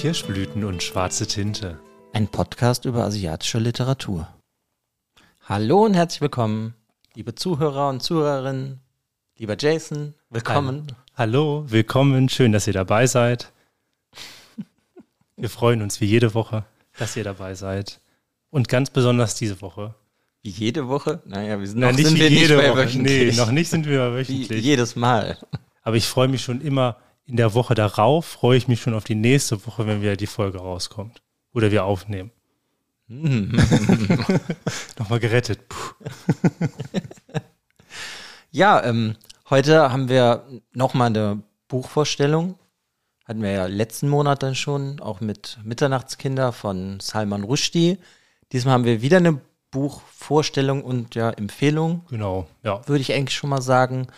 Kirschblüten und schwarze Tinte. Ein Podcast über asiatische Literatur. Hallo und herzlich willkommen, liebe Zuhörer und Zuhörerinnen, lieber Jason, willkommen. Hallo, willkommen, schön, dass ihr dabei seid. Wir freuen uns wie jede Woche, dass ihr dabei seid. Und ganz besonders diese Woche. Wie jede Woche? Naja, wir sind Nein, noch nicht sind wie wir nicht Woche. wöchentlich. Nee, noch nicht sind wir Wie wöchentlich. jedes Mal. Aber ich freue mich schon immer in der Woche darauf, freue ich mich schon auf die nächste Woche, wenn wieder die Folge rauskommt. Oder wir aufnehmen. Nochmal gerettet. Ja, ähm, heute haben wir nochmal eine Buchvorstellung. Hatten wir ja letzten Monat dann schon, auch mit Mitternachtskinder von Salman Rushdie. Diesmal haben wir wieder eine Buchvorstellung und ja, Empfehlung, Genau, ja. würde ich eigentlich schon mal sagen.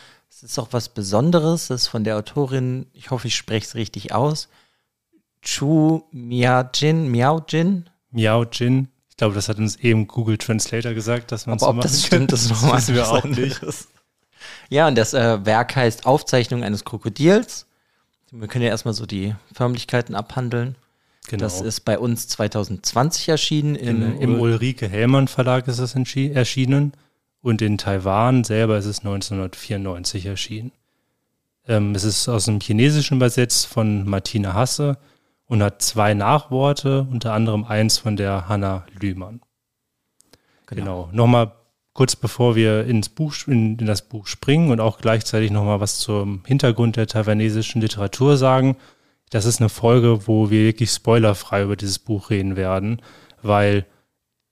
Es ist auch was Besonderes. Das ist von der Autorin, ich hoffe, ich spreche es richtig aus. Chu Miaojin, Miaojin. Miao Jin. Ich glaube, das hat uns eben Google Translator gesagt, dass man so ob das machen stimmt, kann. das nochmal wissen wir auch nicht. Ja, und das äh, Werk heißt Aufzeichnung eines Krokodils. Wir können ja erstmal so die Förmlichkeiten abhandeln. Genau. Das ist bei uns 2020 erschienen. In, In, Im Ulrike Hellmann Verlag ist es erschienen und in Taiwan selber ist es 1994 erschienen. Ähm, es ist aus dem Chinesischen übersetzt von Martina Hasse und hat zwei Nachworte, unter anderem eins von der Hanna Lühmann. Genau. Nochmal kurz bevor wir ins Buch, in, in das Buch springen und auch gleichzeitig nochmal was zum Hintergrund der taiwanesischen Literatur sagen. Das ist eine Folge, wo wir wirklich spoilerfrei über dieses Buch reden werden, weil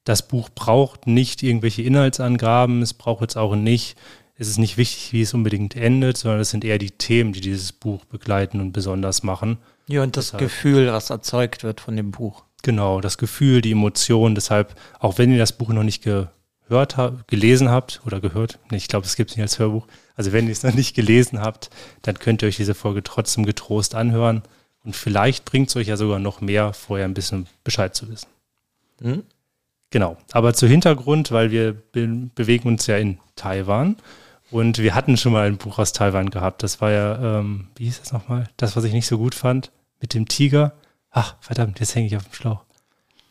das Buch braucht nicht irgendwelche Inhaltsangaben, es braucht jetzt auch nicht, es ist nicht wichtig, wie es unbedingt endet, sondern es sind eher die Themen, die dieses Buch begleiten und besonders machen. Ja, und das Deshalb. Gefühl, was erzeugt wird von dem Buch. Genau, das Gefühl, die Emotion. Deshalb, auch wenn ihr das Buch noch nicht gehört habt, gelesen habt oder gehört, nee, ich glaube, es gibt es nicht als Hörbuch. Also wenn ihr es noch nicht gelesen habt, dann könnt ihr euch diese Folge trotzdem getrost anhören. Und vielleicht bringt es euch ja sogar noch mehr, vorher ein bisschen Bescheid zu wissen. Hm? Genau, aber zu Hintergrund, weil wir be bewegen uns ja in Taiwan und wir hatten schon mal ein Buch aus Taiwan gehabt. Das war ja, ähm, wie hieß das nochmal? Das, was ich nicht so gut fand, mit dem Tiger. Ach, verdammt, jetzt hänge ich auf dem Schlauch.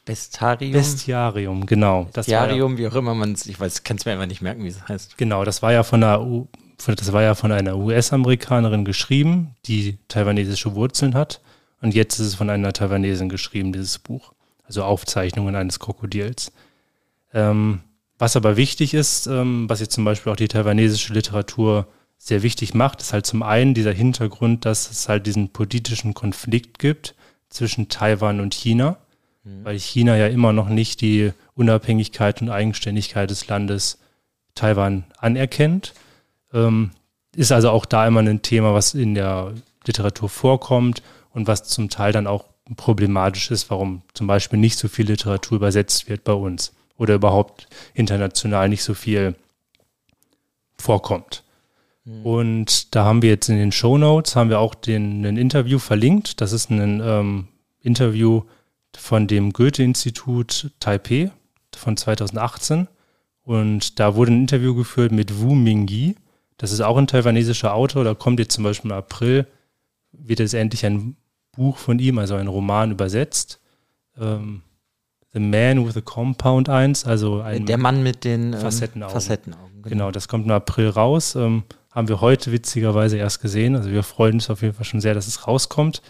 Bestarium. Bestiarium, genau. War ja, Bestiarium, wie auch immer man es, ich weiß, kann es mir einfach nicht merken, wie es heißt. genau, das war ja von einer, U das war ja von einer US-Amerikanerin geschrieben, die taiwanesische Wurzeln hat. Und jetzt ist es von einer Taiwanesin geschrieben, dieses Buch. Also Aufzeichnungen eines Krokodils. Ähm, was aber wichtig ist, ähm, was jetzt zum Beispiel auch die taiwanesische Literatur sehr wichtig macht, ist halt zum einen dieser Hintergrund, dass es halt diesen politischen Konflikt gibt zwischen Taiwan und China, weil China ja immer noch nicht die Unabhängigkeit und Eigenständigkeit des Landes Taiwan anerkennt. Ähm, ist also auch da immer ein Thema, was in der Literatur vorkommt und was zum Teil dann auch problematisch ist, warum zum Beispiel nicht so viel Literatur übersetzt wird bei uns oder überhaupt international nicht so viel vorkommt. Und da haben wir jetzt in den Show Notes haben wir auch den, ein Interview verlinkt. Das ist ein ähm, Interview von dem Goethe-Institut Taipei von 2018. Und da wurde ein Interview geführt mit Wu Mingyi. Das ist auch ein taiwanesischer Autor. Da kommt jetzt zum Beispiel im April, wird jetzt endlich ein Buch von ihm, also ein Roman übersetzt. Ähm, The Man with a Compound 1, also ein Der Mann mit den ähm, Facettenaugen. Facettenaugen. Genau, das kommt im April raus. Ähm, haben wir heute witzigerweise erst gesehen. Also wir freuen uns auf jeden Fall schon sehr, dass es rauskommt.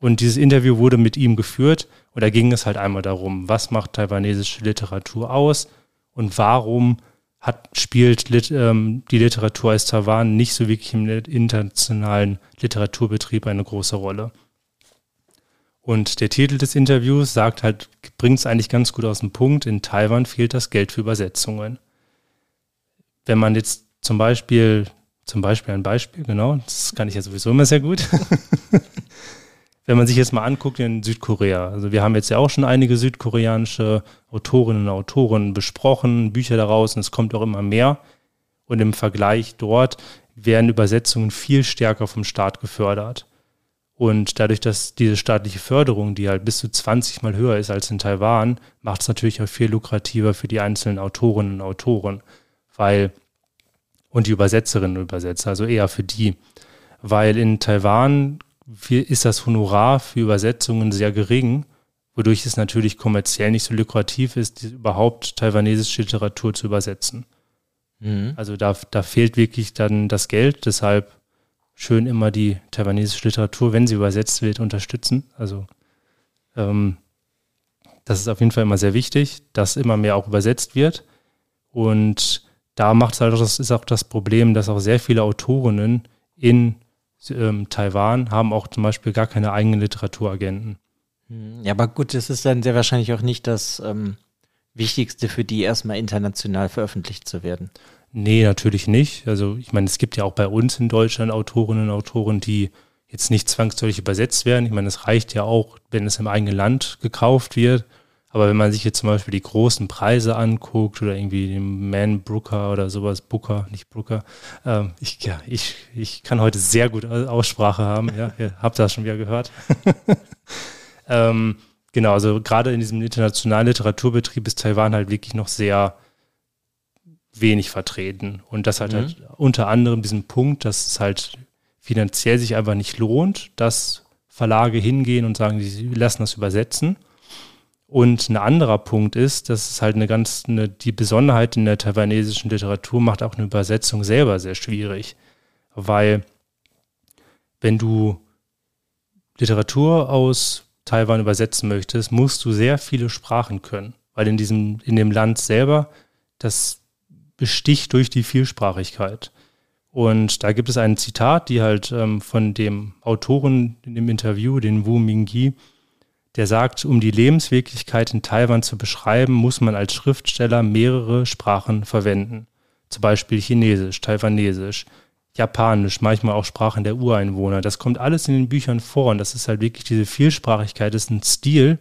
Und dieses Interview wurde mit ihm geführt. Und da ging es halt einmal darum, was macht taiwanesische Literatur aus und warum hat, spielt Lit, ähm, die Literatur aus Taiwan nicht so wirklich im internationalen Literaturbetrieb eine große Rolle. Und der Titel des Interviews sagt halt, bringt es eigentlich ganz gut aus dem Punkt, in Taiwan fehlt das Geld für Übersetzungen. Wenn man jetzt zum Beispiel, zum Beispiel ein Beispiel, genau, das kann ich ja sowieso immer sehr gut. Wenn man sich jetzt mal anguckt in Südkorea, also wir haben jetzt ja auch schon einige südkoreanische Autorinnen und Autoren besprochen, Bücher daraus und es kommt auch immer mehr. Und im Vergleich dort werden Übersetzungen viel stärker vom Staat gefördert. Und dadurch, dass diese staatliche Förderung, die halt bis zu 20 Mal höher ist als in Taiwan, macht es natürlich auch viel lukrativer für die einzelnen Autorinnen und Autoren, weil und die Übersetzerinnen und Übersetzer, also eher für die, weil in Taiwan ist das Honorar für Übersetzungen sehr gering, wodurch es natürlich kommerziell nicht so lukrativ ist, überhaupt taiwanesische Literatur zu übersetzen. Mhm. Also da, da fehlt wirklich dann das Geld, deshalb schön immer die taiwanesische Literatur, wenn sie übersetzt wird, unterstützen. Also ähm, das ist auf jeden Fall immer sehr wichtig, dass immer mehr auch übersetzt wird. Und da macht es halt auch, das ist auch das Problem, dass auch sehr viele Autorinnen in ähm, Taiwan haben auch zum Beispiel gar keine eigenen Literaturagenten. Ja, aber gut, das ist dann sehr wahrscheinlich auch nicht das ähm, Wichtigste für die, erstmal international veröffentlicht zu werden. Nee, natürlich nicht. Also ich meine, es gibt ja auch bei uns in Deutschland Autorinnen und Autoren, die jetzt nicht zwangsläufig übersetzt werden. Ich meine, es reicht ja auch, wenn es im eigenen Land gekauft wird. Aber wenn man sich jetzt zum Beispiel die großen Preise anguckt oder irgendwie den Man Brooker oder sowas, Booker, nicht Brooker, ähm, ich, ja, ich, ich kann heute sehr gut Aussprache haben, ja, ihr habt das schon wieder gehört. ähm, genau, also gerade in diesem internationalen Literaturbetrieb ist Taiwan halt wirklich noch sehr wenig vertreten. Und das hat halt mhm. halt unter anderem diesen Punkt, dass es halt finanziell sich einfach nicht lohnt, dass Verlage hingehen und sagen, sie lassen das übersetzen. Und ein anderer Punkt ist, dass es halt eine ganz, eine, die Besonderheit in der taiwanesischen Literatur macht auch eine Übersetzung selber sehr schwierig. Weil wenn du Literatur aus Taiwan übersetzen möchtest, musst du sehr viele Sprachen können. Weil in diesem, in dem Land selber, das besticht durch die Vielsprachigkeit. Und da gibt es ein Zitat, die halt ähm, von dem Autoren in dem Interview, den Wu Mingyi, der sagt, um die Lebenswirklichkeit in Taiwan zu beschreiben, muss man als Schriftsteller mehrere Sprachen verwenden. Zum Beispiel Chinesisch, Taiwanesisch, Japanisch, manchmal auch Sprachen der Ureinwohner. Das kommt alles in den Büchern vor und das ist halt wirklich diese Vielsprachigkeit, das ist ein Stil,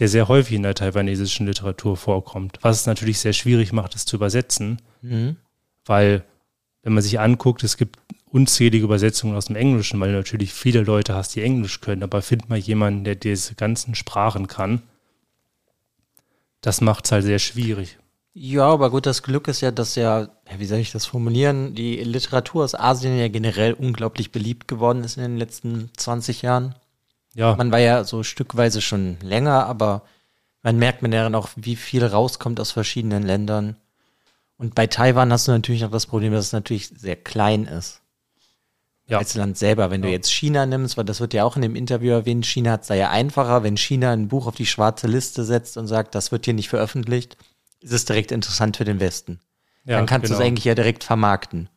der sehr häufig in der taiwanesischen Literatur vorkommt. Was es natürlich sehr schwierig macht, es zu übersetzen, mhm. weil wenn man sich anguckt, es gibt unzählige Übersetzungen aus dem Englischen, weil du natürlich viele Leute hast, die Englisch können, aber find mal jemanden, der diese ganzen Sprachen kann. Das macht es halt sehr schwierig. Ja, aber gut, das Glück ist ja, dass ja, wie soll ich das formulieren, die Literatur aus Asien ja generell unglaublich beliebt geworden ist in den letzten 20 Jahren. Ja. Man war ja so stückweise schon länger, aber man merkt man ja dann auch, wie viel rauskommt aus verschiedenen Ländern. Und bei Taiwan hast du natürlich noch das Problem, dass es natürlich sehr klein ist ja. als Land selber. Wenn ja. du jetzt China nimmst, weil das wird ja auch in dem Interview erwähnt, China hat es da ja einfacher. Wenn China ein Buch auf die schwarze Liste setzt und sagt, das wird hier nicht veröffentlicht, ist es direkt interessant für den Westen. Ja, Dann kannst genau. du es eigentlich ja direkt vermarkten.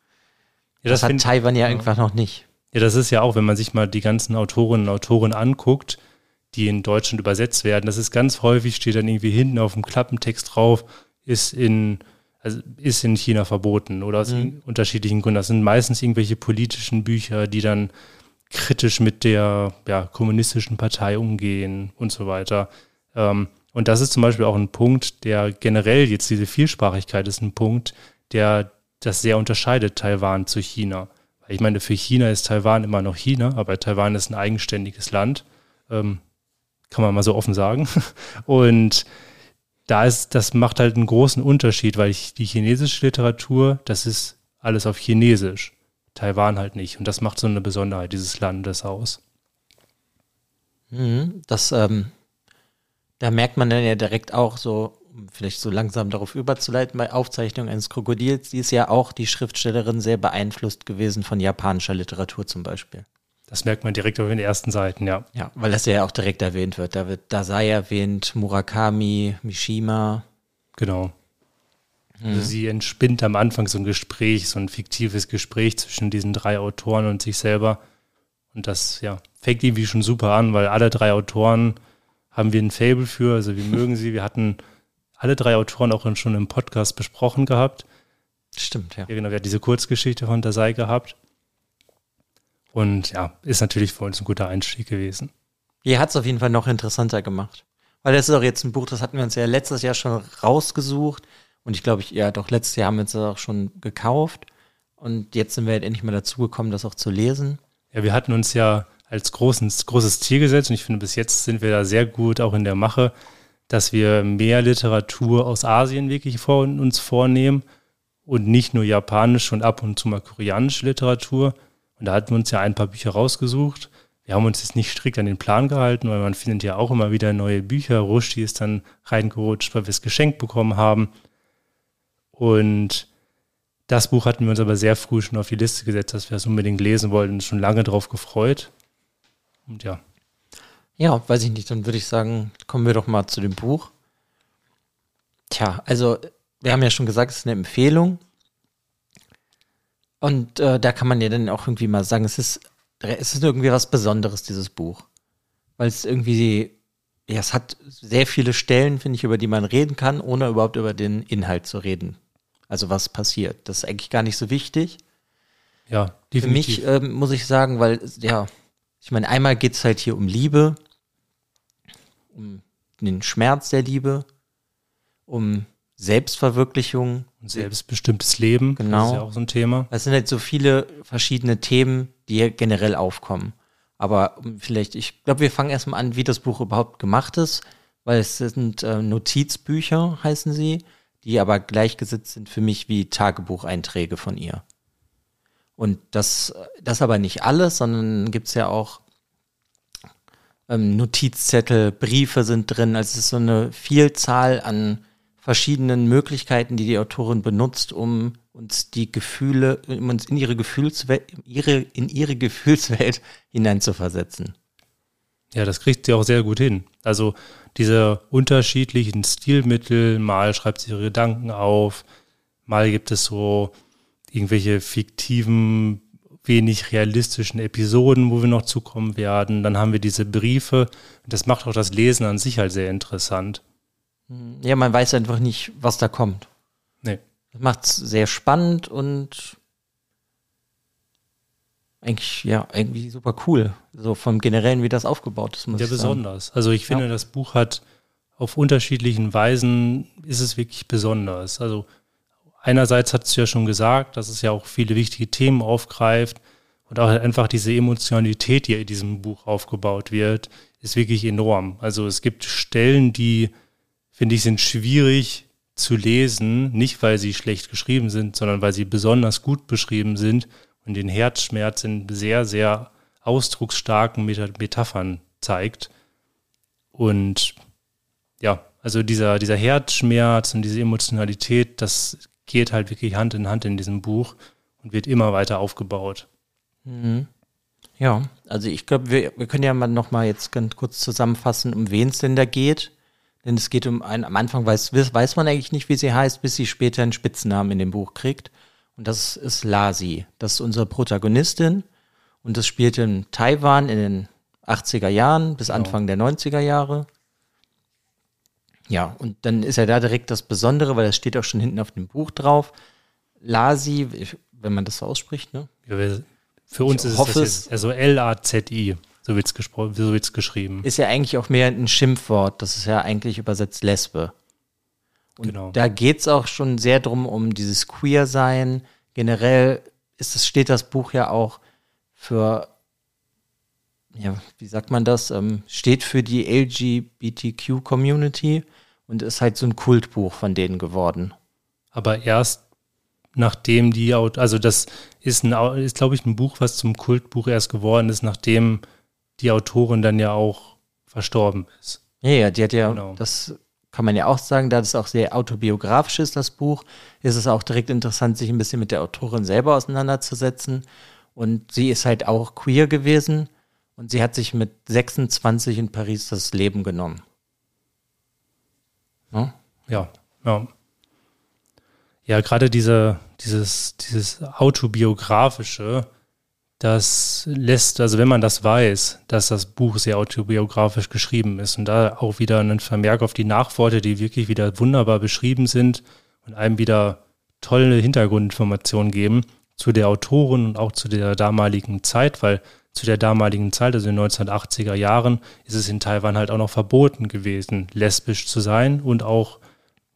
Das, das hat Taiwan ja, ja einfach noch nicht. Ja, das ist ja auch, wenn man sich mal die ganzen Autorinnen und Autoren anguckt, die in Deutschland übersetzt werden, das ist ganz häufig, steht dann irgendwie hinten auf dem Klappentext drauf, ist in also ist in China verboten oder aus mhm. unterschiedlichen Gründen. Das sind meistens irgendwelche politischen Bücher, die dann kritisch mit der ja, kommunistischen Partei umgehen und so weiter. Ähm, und das ist zum Beispiel auch ein Punkt, der generell jetzt diese Vielsprachigkeit ist ein Punkt, der das sehr unterscheidet Taiwan zu China. Ich meine, für China ist Taiwan immer noch China, aber Taiwan ist ein eigenständiges Land, ähm, kann man mal so offen sagen. Und da ist, das macht halt einen großen Unterschied, weil ich, die chinesische Literatur, das ist alles auf Chinesisch. Taiwan halt nicht. Und das macht so eine Besonderheit dieses Landes aus. Mhm, das, ähm, da merkt man dann ja direkt auch so, vielleicht so langsam darauf überzuleiten, bei Aufzeichnung eines Krokodils, die ist ja auch die Schriftstellerin sehr beeinflusst gewesen von japanischer Literatur zum Beispiel. Das merkt man direkt auf den ersten Seiten, ja. Ja, weil das ja auch direkt erwähnt wird. Da wird Dasai erwähnt, Murakami, Mishima. Genau. Mhm. Also sie entspinnt am Anfang so ein Gespräch, so ein fiktives Gespräch zwischen diesen drei Autoren und sich selber. Und das, ja, fängt irgendwie schon super an, weil alle drei Autoren haben wir ein Fable für, also wir mögen sie. Wir hatten alle drei Autoren auch schon im Podcast besprochen gehabt. Stimmt, ja. Ja, genau, wir hatten diese Kurzgeschichte von Dasai gehabt. Und ja, ist natürlich für uns ein guter Einstieg gewesen. Ihr hat es auf jeden Fall noch interessanter gemacht. Weil das ist auch jetzt ein Buch, das hatten wir uns ja letztes Jahr schon rausgesucht. Und ich glaube, ich, ja, doch letztes Jahr haben wir uns das auch schon gekauft. Und jetzt sind wir halt endlich mal dazu gekommen, das auch zu lesen. Ja, wir hatten uns ja als großes, großes Ziel gesetzt und ich finde, bis jetzt sind wir da sehr gut auch in der Mache, dass wir mehr Literatur aus Asien wirklich vor uns vornehmen und nicht nur japanische und ab und zu mal koreanische Literatur, und da hatten wir uns ja ein paar Bücher rausgesucht, wir haben uns jetzt nicht strikt an den Plan gehalten, weil man findet ja auch immer wieder neue Bücher. Rushdie ist dann reingerutscht, weil wir es geschenkt bekommen haben. Und das Buch hatten wir uns aber sehr früh schon auf die Liste gesetzt, dass wir es unbedingt lesen wollten und schon lange darauf gefreut. Und ja. Ja, weiß ich nicht, dann würde ich sagen, kommen wir doch mal zu dem Buch. Tja, also wir haben ja schon gesagt, es ist eine Empfehlung. Und äh, da kann man ja dann auch irgendwie mal sagen, es ist, es ist irgendwie was Besonderes, dieses Buch. Weil es irgendwie, ja, es hat sehr viele Stellen, finde ich, über die man reden kann, ohne überhaupt über den Inhalt zu reden. Also was passiert. Das ist eigentlich gar nicht so wichtig. Ja, definitiv. Für mich ähm, muss ich sagen, weil, ja, ich meine, einmal geht es halt hier um Liebe, um den Schmerz der Liebe, um Selbstverwirklichung. Und selbstbestimmtes Leben. Genau. Das ist ja auch so ein Thema. Es sind halt so viele verschiedene Themen, die hier generell aufkommen. Aber vielleicht, ich glaube, wir fangen erstmal an, wie das Buch überhaupt gemacht ist, weil es sind äh, Notizbücher, heißen sie, die aber gleichgesetzt sind für mich wie Tagebucheinträge von ihr. Und das, das aber nicht alles, sondern gibt es ja auch ähm, Notizzettel, Briefe sind drin. Also es ist so eine Vielzahl an verschiedenen Möglichkeiten, die die Autorin benutzt, um uns die Gefühle, um uns in ihre Gefühlswelt, ihre, in ihre Gefühlswelt hineinzuversetzen. Ja, das kriegt sie auch sehr gut hin. Also diese unterschiedlichen Stilmittel, mal schreibt sie ihre Gedanken auf, mal gibt es so irgendwelche fiktiven, wenig realistischen Episoden, wo wir noch zukommen werden. Dann haben wir diese Briefe. Das macht auch das Lesen an sich halt sehr interessant. Ja, man weiß einfach nicht, was da kommt. Nee. Das macht es sehr spannend und eigentlich, ja, irgendwie super cool. So vom Generellen, wie das aufgebaut ist, muss ja, besonders. Also ich finde, ja. das Buch hat auf unterschiedlichen Weisen ist es wirklich besonders. Also einerseits hat es ja schon gesagt, dass es ja auch viele wichtige Themen aufgreift und auch einfach diese Emotionalität, die in diesem Buch aufgebaut wird, ist wirklich enorm. Also es gibt Stellen, die finde ich, sind schwierig zu lesen, nicht weil sie schlecht geschrieben sind, sondern weil sie besonders gut beschrieben sind und den Herzschmerz in sehr, sehr ausdrucksstarken Metaphern zeigt. Und ja, also dieser, dieser Herzschmerz und diese Emotionalität, das geht halt wirklich Hand in Hand in diesem Buch und wird immer weiter aufgebaut. Mhm. Ja, also ich glaube, wir, wir können ja mal noch mal jetzt ganz kurz zusammenfassen, um wen es denn da geht. Denn es geht um einen, am Anfang weiß, weiß man eigentlich nicht, wie sie heißt, bis sie später einen Spitznamen in dem Buch kriegt. Und das ist Lasi. Das ist unsere Protagonistin. Und das spielt in Taiwan in den 80er Jahren bis genau. Anfang der 90er Jahre. Ja, und dann ist ja da direkt das Besondere, weil das steht auch schon hinten auf dem Buch drauf. Lasi, wenn man das so ausspricht, ne? Ja, für uns ich ist es das jetzt, also L-A-Z-I. So wird es so wird's geschrieben. Ist ja eigentlich auch mehr ein Schimpfwort. Das ist ja eigentlich übersetzt Lesbe. Und genau. da geht es auch schon sehr drum um dieses Queer-Sein. Generell ist es, steht das Buch ja auch für, ja, wie sagt man das? Ähm, steht für die LGBTQ-Community und ist halt so ein Kultbuch von denen geworden. Aber erst nachdem die, also das ist, ist glaube ich, ein Buch, was zum Kultbuch erst geworden ist, nachdem die Autorin dann ja auch verstorben ist. Ja, ja, die hat ja, genau. das kann man ja auch sagen, da das auch sehr autobiografisch ist, das Buch, ist es auch direkt interessant, sich ein bisschen mit der Autorin selber auseinanderzusetzen. Und sie ist halt auch queer gewesen und sie hat sich mit 26 in Paris das Leben genommen. Ja, ja. Ja, ja gerade diese, dieses, dieses autobiografische, das lässt, also wenn man das weiß, dass das Buch sehr autobiografisch geschrieben ist und da auch wieder einen Vermerk auf die Nachworte, die wirklich wieder wunderbar beschrieben sind und einem wieder tolle Hintergrundinformationen geben zu der Autorin und auch zu der damaligen Zeit, weil zu der damaligen Zeit, also in den 1980er Jahren, ist es in Taiwan halt auch noch verboten gewesen, lesbisch zu sein und auch,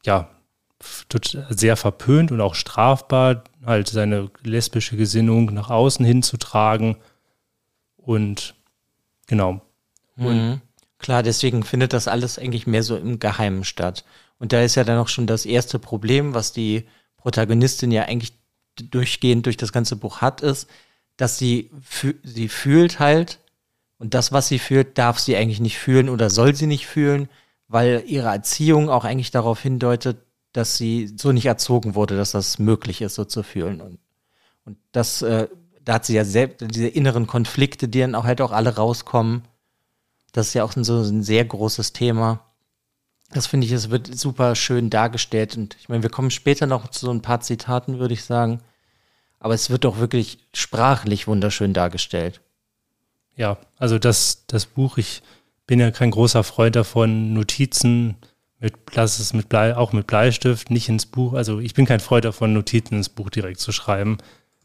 ja, sehr verpönt und auch strafbar, halt seine lesbische Gesinnung nach außen hinzutragen. Und genau. Mhm. Klar, deswegen findet das alles eigentlich mehr so im Geheimen statt. Und da ist ja dann auch schon das erste Problem, was die Protagonistin ja eigentlich durchgehend durch das ganze Buch hat, ist, dass sie, sie fühlt halt Und das, was sie fühlt, darf sie eigentlich nicht fühlen oder soll sie nicht fühlen, weil ihre Erziehung auch eigentlich darauf hindeutet, dass sie so nicht erzogen wurde, dass das möglich ist, so zu fühlen. Und, und das, äh, da hat sie ja selbst diese inneren Konflikte, die dann auch halt auch alle rauskommen. Das ist ja auch so ein sehr großes Thema. Das finde ich, es wird super schön dargestellt. Und ich meine, wir kommen später noch zu so ein paar Zitaten, würde ich sagen. Aber es wird doch wirklich sprachlich wunderschön dargestellt. Ja, also das, das Buch, ich bin ja kein großer Freund davon, Notizen mit, lass es mit Blei, auch mit Bleistift, nicht ins Buch. Also ich bin kein Freund davon, Notizen ins Buch direkt zu schreiben.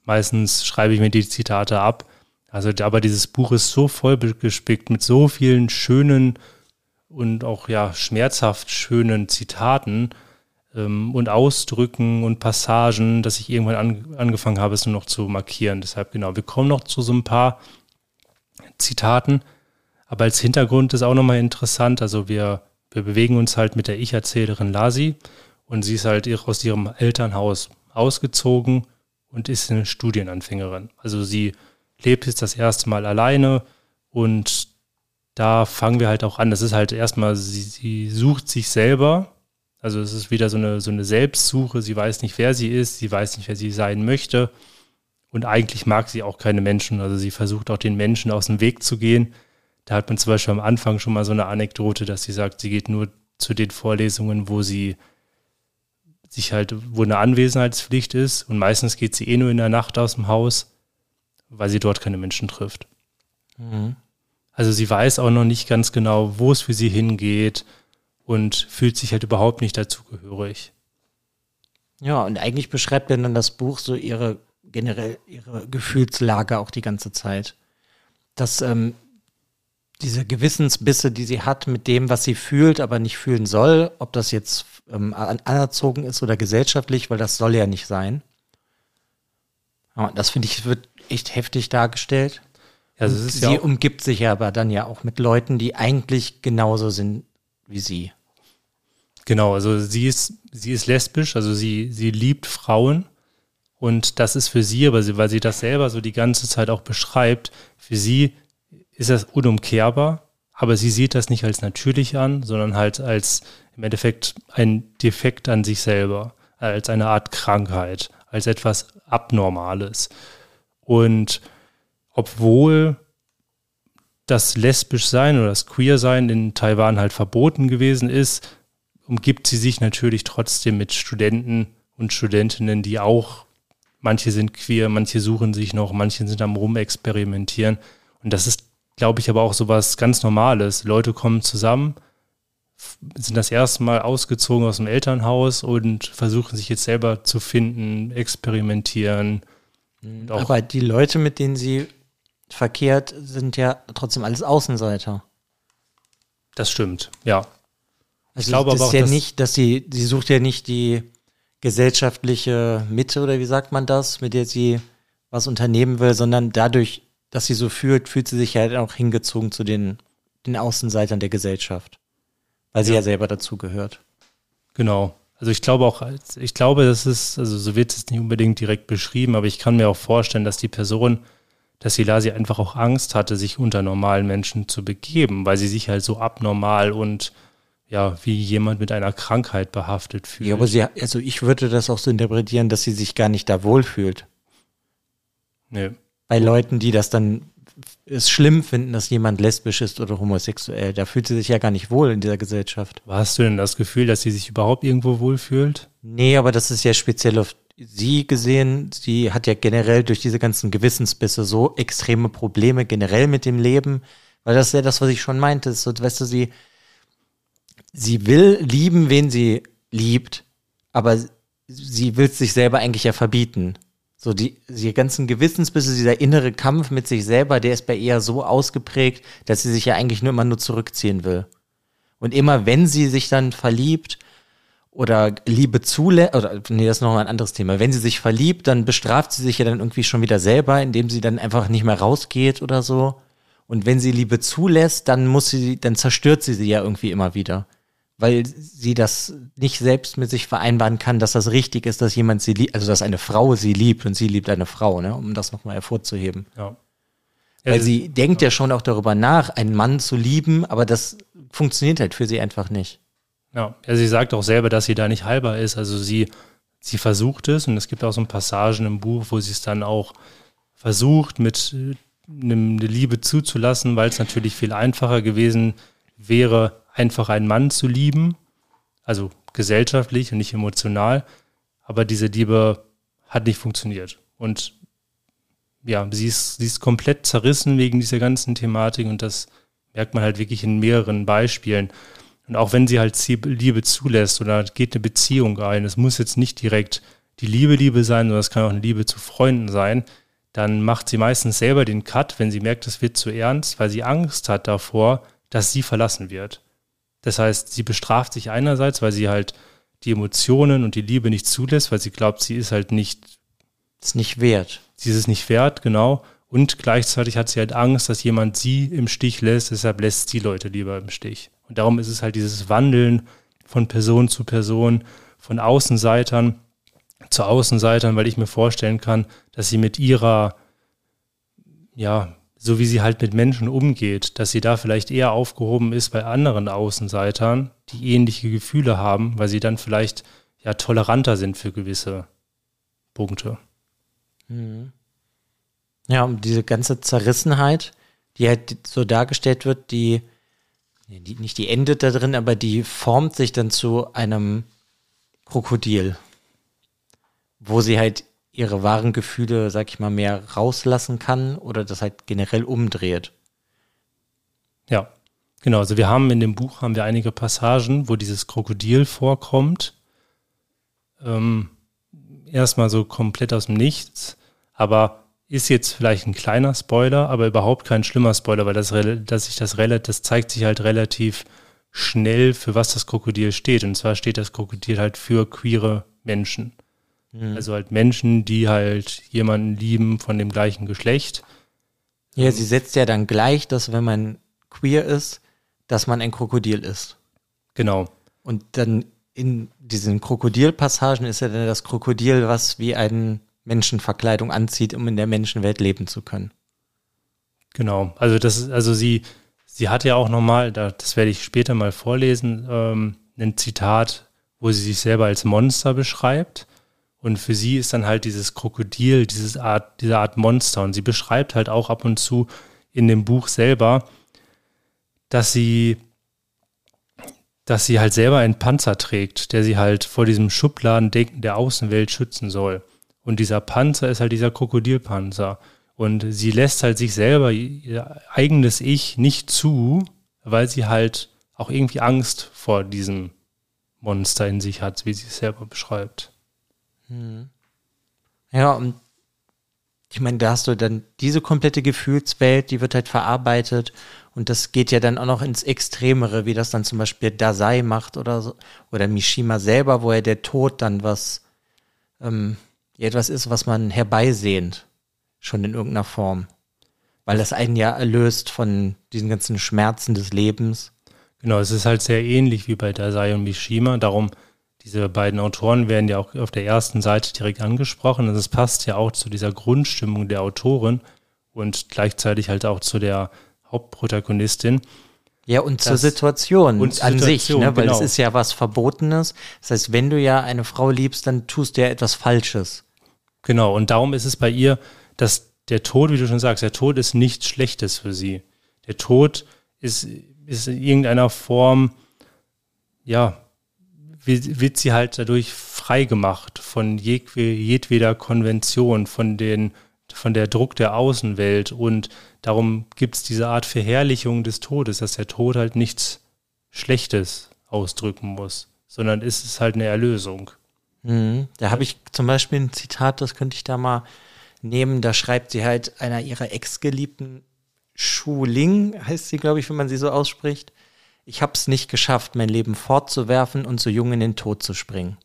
Meistens schreibe ich mir die Zitate ab. Also, aber dieses Buch ist so voll gespickt mit so vielen schönen und auch ja schmerzhaft schönen Zitaten ähm, und Ausdrücken und Passagen, dass ich irgendwann an, angefangen habe, es nur noch zu markieren. Deshalb genau, wir kommen noch zu so ein paar Zitaten. Aber als Hintergrund ist auch nochmal interessant, also wir, wir bewegen uns halt mit der Ich-Erzählerin Lasi und sie ist halt aus ihrem Elternhaus ausgezogen und ist eine Studienanfängerin. Also sie lebt jetzt das erste Mal alleine und da fangen wir halt auch an. Das ist halt erstmal, sie, sie sucht sich selber. Also es ist wieder so eine, so eine Selbstsuche. Sie weiß nicht, wer sie ist. Sie weiß nicht, wer sie sein möchte. Und eigentlich mag sie auch keine Menschen. Also sie versucht auch den Menschen aus dem Weg zu gehen. Da hat man zum Beispiel am Anfang schon mal so eine Anekdote, dass sie sagt, sie geht nur zu den Vorlesungen, wo sie sich halt, wo eine Anwesenheitspflicht ist. Und meistens geht sie eh nur in der Nacht aus dem Haus, weil sie dort keine Menschen trifft. Mhm. Also sie weiß auch noch nicht ganz genau, wo es für sie hingeht und fühlt sich halt überhaupt nicht dazugehörig. Ja, und eigentlich beschreibt dann das Buch so ihre generell ihre Gefühlslage auch die ganze Zeit. Dass ähm, diese Gewissensbisse, die sie hat mit dem, was sie fühlt, aber nicht fühlen soll, ob das jetzt ähm, anerzogen ist oder gesellschaftlich, weil das soll ja nicht sein. Ja, das finde ich, wird echt heftig dargestellt. Also sie ja umgibt sich ja aber dann ja auch mit Leuten, die eigentlich genauso sind wie sie. Genau, also sie ist, sie ist lesbisch, also sie, sie liebt Frauen und das ist für sie, aber sie, weil sie das selber so die ganze Zeit auch beschreibt, für sie ist das unumkehrbar, aber sie sieht das nicht als natürlich an, sondern halt als im Endeffekt ein Defekt an sich selber, als eine Art Krankheit, als etwas Abnormales. Und obwohl das lesbisch sein oder das queer sein in Taiwan halt verboten gewesen ist, umgibt sie sich natürlich trotzdem mit Studenten und Studentinnen, die auch, manche sind queer, manche suchen sich noch, manche sind am Rumexperimentieren. Und das ist, glaube ich, aber auch so was ganz Normales. Leute kommen zusammen, sind das erste Mal ausgezogen aus dem Elternhaus und versuchen sich jetzt selber zu finden, experimentieren. Aber die Leute, mit denen sie verkehrt, sind ja trotzdem alles Außenseiter. Das stimmt, ja. Also ich glaube das aber auch, ist ja nicht, dass sie, sie sucht ja nicht die gesellschaftliche Mitte oder wie sagt man das, mit der sie was unternehmen will, sondern dadurch, dass sie so fühlt, fühlt sie sich halt auch hingezogen zu den, den Außenseitern der Gesellschaft. Weil sie ja, ja selber dazugehört. Genau. Also ich glaube auch, ich glaube, das ist, also so wird es nicht unbedingt direkt beschrieben, aber ich kann mir auch vorstellen, dass die Person dass Silasi einfach auch Angst hatte, sich unter normalen Menschen zu begeben, weil sie sich halt so abnormal und ja, wie jemand mit einer Krankheit behaftet fühlt. Ja, aber sie, also ich würde das auch so interpretieren, dass sie sich gar nicht da wohlfühlt. Nee. Bei Leuten, die das dann es schlimm finden, dass jemand lesbisch ist oder homosexuell, da fühlt sie sich ja gar nicht wohl in dieser Gesellschaft. Hast du denn das Gefühl, dass sie sich überhaupt irgendwo wohlfühlt? Nee, aber das ist ja speziell auf sie gesehen, sie hat ja generell durch diese ganzen Gewissensbisse so extreme Probleme generell mit dem Leben, weil das ist ja das, was ich schon meinte. So, weißt du, sie, sie will lieben, wen sie liebt, aber sie will es sich selber eigentlich ja verbieten. So die, die ganzen Gewissensbisse, dieser innere Kampf mit sich selber, der ist bei ihr so ausgeprägt, dass sie sich ja eigentlich nur immer nur zurückziehen will. Und immer wenn sie sich dann verliebt oder Liebe zulässt, oder nee, das ist noch ein anderes Thema. Wenn sie sich verliebt, dann bestraft sie sich ja dann irgendwie schon wieder selber, indem sie dann einfach nicht mehr rausgeht oder so. Und wenn sie Liebe zulässt, dann muss sie, dann zerstört sie sie ja irgendwie immer wieder. Weil sie das nicht selbst mit sich vereinbaren kann, dass das richtig ist, dass jemand sie liebt, also dass eine Frau sie liebt und sie liebt eine Frau, ne, um das nochmal hervorzuheben. Ja. Weil sie denkt ja schon auch darüber nach, einen Mann zu lieben, aber das funktioniert halt für sie einfach nicht. Ja, also sie sagt auch selber, dass sie da nicht halber ist. Also sie, sie versucht es und es gibt auch so Passagen im Buch, wo sie es dann auch versucht, mit einem, eine Liebe zuzulassen, weil es natürlich viel einfacher gewesen wäre, einfach einen Mann zu lieben, also gesellschaftlich und nicht emotional. Aber diese Liebe hat nicht funktioniert. Und ja, sie ist, sie ist komplett zerrissen wegen dieser ganzen Thematik und das merkt man halt wirklich in mehreren Beispielen. Und auch wenn sie halt Liebe zulässt oder geht eine Beziehung ein, es muss jetzt nicht direkt die Liebe Liebe sein, sondern es kann auch eine Liebe zu Freunden sein, dann macht sie meistens selber den Cut, wenn sie merkt, es wird zu ernst, weil sie Angst hat davor, dass sie verlassen wird. Das heißt, sie bestraft sich einerseits, weil sie halt die Emotionen und die Liebe nicht zulässt, weil sie glaubt, sie ist halt nicht. Ist nicht wert. Sie ist es nicht wert, genau. Und gleichzeitig hat sie halt Angst, dass jemand sie im Stich lässt, deshalb lässt sie Leute lieber im Stich. Und darum ist es halt dieses Wandeln von Person zu Person, von Außenseitern zu Außenseitern, weil ich mir vorstellen kann, dass sie mit ihrer, ja, so wie sie halt mit Menschen umgeht, dass sie da vielleicht eher aufgehoben ist bei anderen Außenseitern, die ähnliche Gefühle haben, weil sie dann vielleicht ja toleranter sind für gewisse Punkte. Mhm. Ja, und diese ganze Zerrissenheit, die halt so dargestellt wird, die, die nicht die endet da drin, aber die formt sich dann zu einem Krokodil, wo sie halt ihre wahren Gefühle, sag ich mal, mehr rauslassen kann oder das halt generell umdreht. Ja, genau. Also wir haben in dem Buch haben wir einige Passagen, wo dieses Krokodil vorkommt. Ähm, erstmal so komplett aus dem Nichts, aber ist jetzt vielleicht ein kleiner Spoiler, aber überhaupt kein schlimmer Spoiler, weil das, dass sich das relativ, das zeigt sich halt relativ schnell, für was das Krokodil steht. Und zwar steht das Krokodil halt für queere Menschen. Mhm. Also halt Menschen, die halt jemanden lieben von dem gleichen Geschlecht. Ja, sie setzt ja dann gleich, dass wenn man queer ist, dass man ein Krokodil ist. Genau. Und dann in diesen Krokodilpassagen ist ja dann das Krokodil, was wie eine Menschenverkleidung anzieht, um in der Menschenwelt leben zu können. Genau. Also das ist, also sie, sie hat ja auch nochmal, das werde ich später mal vorlesen, ähm, ein Zitat, wo sie sich selber als Monster beschreibt. Und für sie ist dann halt dieses Krokodil, dieses Art, diese Art Monster. Und sie beschreibt halt auch ab und zu in dem Buch selber, dass sie, dass sie halt selber einen Panzer trägt, der sie halt vor diesem Schubladendenken der Außenwelt schützen soll. Und dieser Panzer ist halt dieser Krokodilpanzer. Und sie lässt halt sich selber ihr eigenes Ich nicht zu, weil sie halt auch irgendwie Angst vor diesem Monster in sich hat, wie sie es selber beschreibt. Hm. Ja, und ich meine, da hast du dann diese komplette Gefühlswelt, die wird halt verarbeitet und das geht ja dann auch noch ins Extremere, wie das dann zum Beispiel Dasai macht oder so, oder Mishima selber, wo er der Tod dann was, ähm, etwas ist, was man herbeisehnt, schon in irgendeiner Form. Weil das einen ja erlöst von diesen ganzen Schmerzen des Lebens. Genau, es ist halt sehr ähnlich wie bei Dasai und Mishima, darum diese beiden Autoren werden ja auch auf der ersten Seite direkt angesprochen. Und es passt ja auch zu dieser Grundstimmung der Autorin und gleichzeitig halt auch zu der Hauptprotagonistin. Ja, und das, zur Situation und an Situation, sich, ne? weil genau. es ist ja was Verbotenes. Das heißt, wenn du ja eine Frau liebst, dann tust du ja etwas Falsches. Genau, und darum ist es bei ihr, dass der Tod, wie du schon sagst, der Tod ist nichts Schlechtes für sie. Der Tod ist, ist in irgendeiner Form, ja, wird sie halt dadurch freigemacht von jedweder Konvention, von, den, von der Druck der Außenwelt. Und darum gibt es diese Art Verherrlichung des Todes, dass der Tod halt nichts Schlechtes ausdrücken muss, sondern ist es halt eine Erlösung. Mhm. Da habe ich zum Beispiel ein Zitat, das könnte ich da mal nehmen. Da schreibt sie halt einer ihrer Ex-Geliebten, Shu Ling, heißt sie, glaube ich, wenn man sie so ausspricht ich habe es nicht geschafft, mein Leben fortzuwerfen und so jung in den Tod zu springen.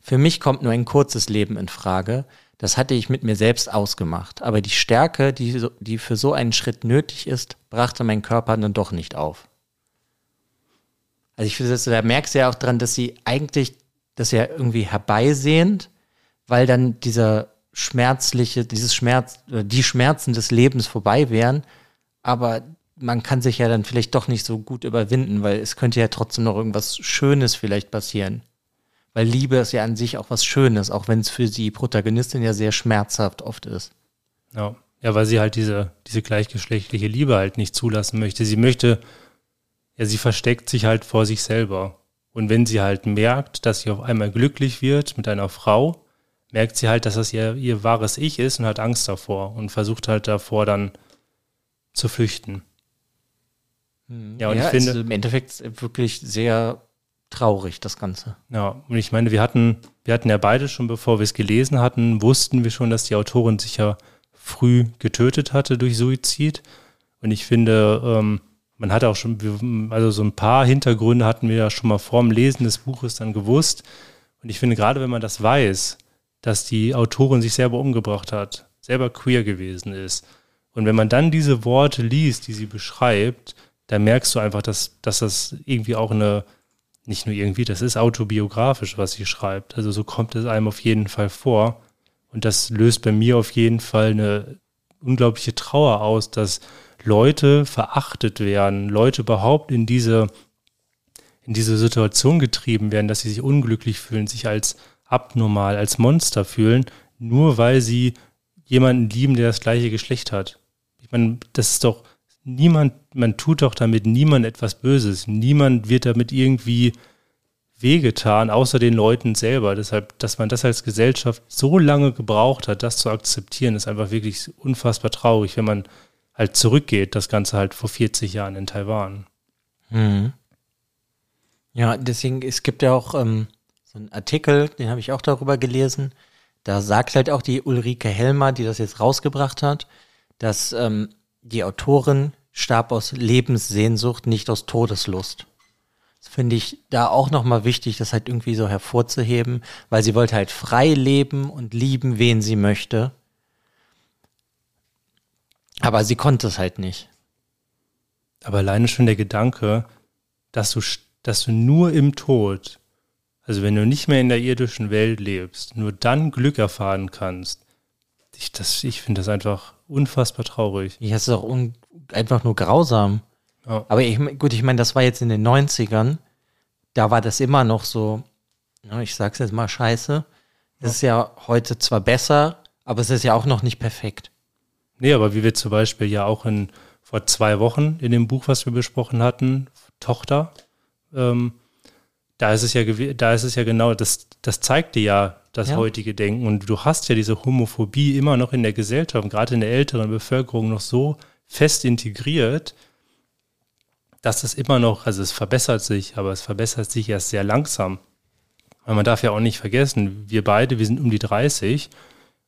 Für mich kommt nur ein kurzes Leben in Frage. Das hatte ich mit mir selbst ausgemacht. Aber die Stärke, die, die für so einen Schritt nötig ist, brachte mein Körper dann doch nicht auf. Also ich finde, da merkst du ja auch dran, dass sie eigentlich das ja irgendwie herbeisehnt, weil dann dieser schmerzliche, dieses Schmerz, äh, die Schmerzen des Lebens vorbei wären, aber man kann sich ja dann vielleicht doch nicht so gut überwinden, weil es könnte ja trotzdem noch irgendwas Schönes vielleicht passieren. Weil Liebe ist ja an sich auch was Schönes, auch wenn es für die Protagonistin ja sehr schmerzhaft oft ist. Ja, ja weil sie halt diese, diese gleichgeschlechtliche Liebe halt nicht zulassen möchte. Sie möchte, ja, sie versteckt sich halt vor sich selber. Und wenn sie halt merkt, dass sie auf einmal glücklich wird mit einer Frau, merkt sie halt, dass das ihr, ihr wahres Ich ist und hat Angst davor und versucht halt davor dann zu flüchten. Hm. Ja, und ja, ich finde. Im Endeffekt wirklich sehr traurig, das Ganze. Ja, und ich meine, wir hatten, wir hatten ja beide schon, bevor wir es gelesen hatten, wussten wir schon, dass die Autorin sich ja früh getötet hatte durch Suizid. Und ich finde, ähm, man hat auch schon, also so ein paar Hintergründe hatten wir ja schon mal vorm Lesen des Buches dann gewusst. Und ich finde, gerade wenn man das weiß, dass die Autorin sich selber umgebracht hat, selber queer gewesen ist. Und wenn man dann diese Worte liest, die sie beschreibt, dann merkst du einfach, dass, dass das irgendwie auch eine, nicht nur irgendwie, das ist autobiografisch, was sie schreibt. Also so kommt es einem auf jeden Fall vor. Und das löst bei mir auf jeden Fall eine unglaubliche Trauer aus, dass Leute verachtet werden, Leute überhaupt in diese, in diese Situation getrieben werden, dass sie sich unglücklich fühlen, sich als abnormal, als Monster fühlen, nur weil sie jemanden lieben, der das gleiche Geschlecht hat. Ich meine, das ist doch, niemand, man tut doch damit niemand etwas Böses. Niemand wird damit irgendwie wehgetan, außer den Leuten selber. Deshalb, dass man das als Gesellschaft so lange gebraucht hat, das zu akzeptieren, ist einfach wirklich unfassbar traurig, wenn man halt zurückgeht, das Ganze halt vor 40 Jahren in Taiwan. Mhm. Ja, deswegen, es gibt ja auch ähm, so einen Artikel, den habe ich auch darüber gelesen. Da sagt halt auch die Ulrike Helmer, die das jetzt rausgebracht hat, dass ähm, die Autorin starb aus Lebenssehnsucht, nicht aus Todeslust. Das finde ich da auch nochmal wichtig, das halt irgendwie so hervorzuheben, weil sie wollte halt frei leben und lieben, wen sie möchte. Aber sie konnte es halt nicht. Aber alleine schon der Gedanke, dass du, dass du nur im Tod, also wenn du nicht mehr in der irdischen Welt lebst, nur dann Glück erfahren kannst, ich, ich finde das einfach unfassbar traurig. Ja, es ist auch einfach nur grausam. Ja. Aber ich, gut, ich meine, das war jetzt in den 90ern. Da war das immer noch so, ja, ich sag's jetzt mal scheiße. Es ja. ist ja heute zwar besser, aber es ist ja auch noch nicht perfekt. Nee, aber wie wir zum Beispiel ja auch in, vor zwei Wochen in dem Buch, was wir besprochen hatten, Tochter, ähm, da ist es ja, da ist es ja genau, das, das zeigt dir ja das ja. heutige Denken. Und du hast ja diese Homophobie immer noch in der Gesellschaft, gerade in der älteren Bevölkerung noch so fest integriert, dass es immer noch, also es verbessert sich, aber es verbessert sich erst sehr langsam. Weil man darf ja auch nicht vergessen, wir beide, wir sind um die 30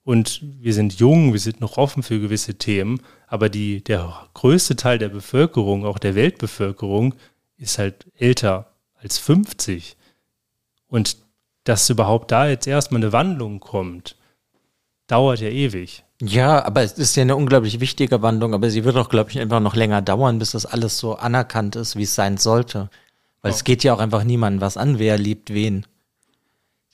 und wir sind jung, wir sind noch offen für gewisse Themen, aber die, der größte Teil der Bevölkerung, auch der Weltbevölkerung, ist halt älter als 50. Und dass überhaupt da jetzt erstmal eine Wandlung kommt, dauert ja ewig. Ja, aber es ist ja eine unglaublich wichtige Wandlung, aber sie wird auch, glaube ich, einfach noch länger dauern, bis das alles so anerkannt ist, wie es sein sollte. Weil oh. es geht ja auch einfach niemandem was an, wer liebt wen.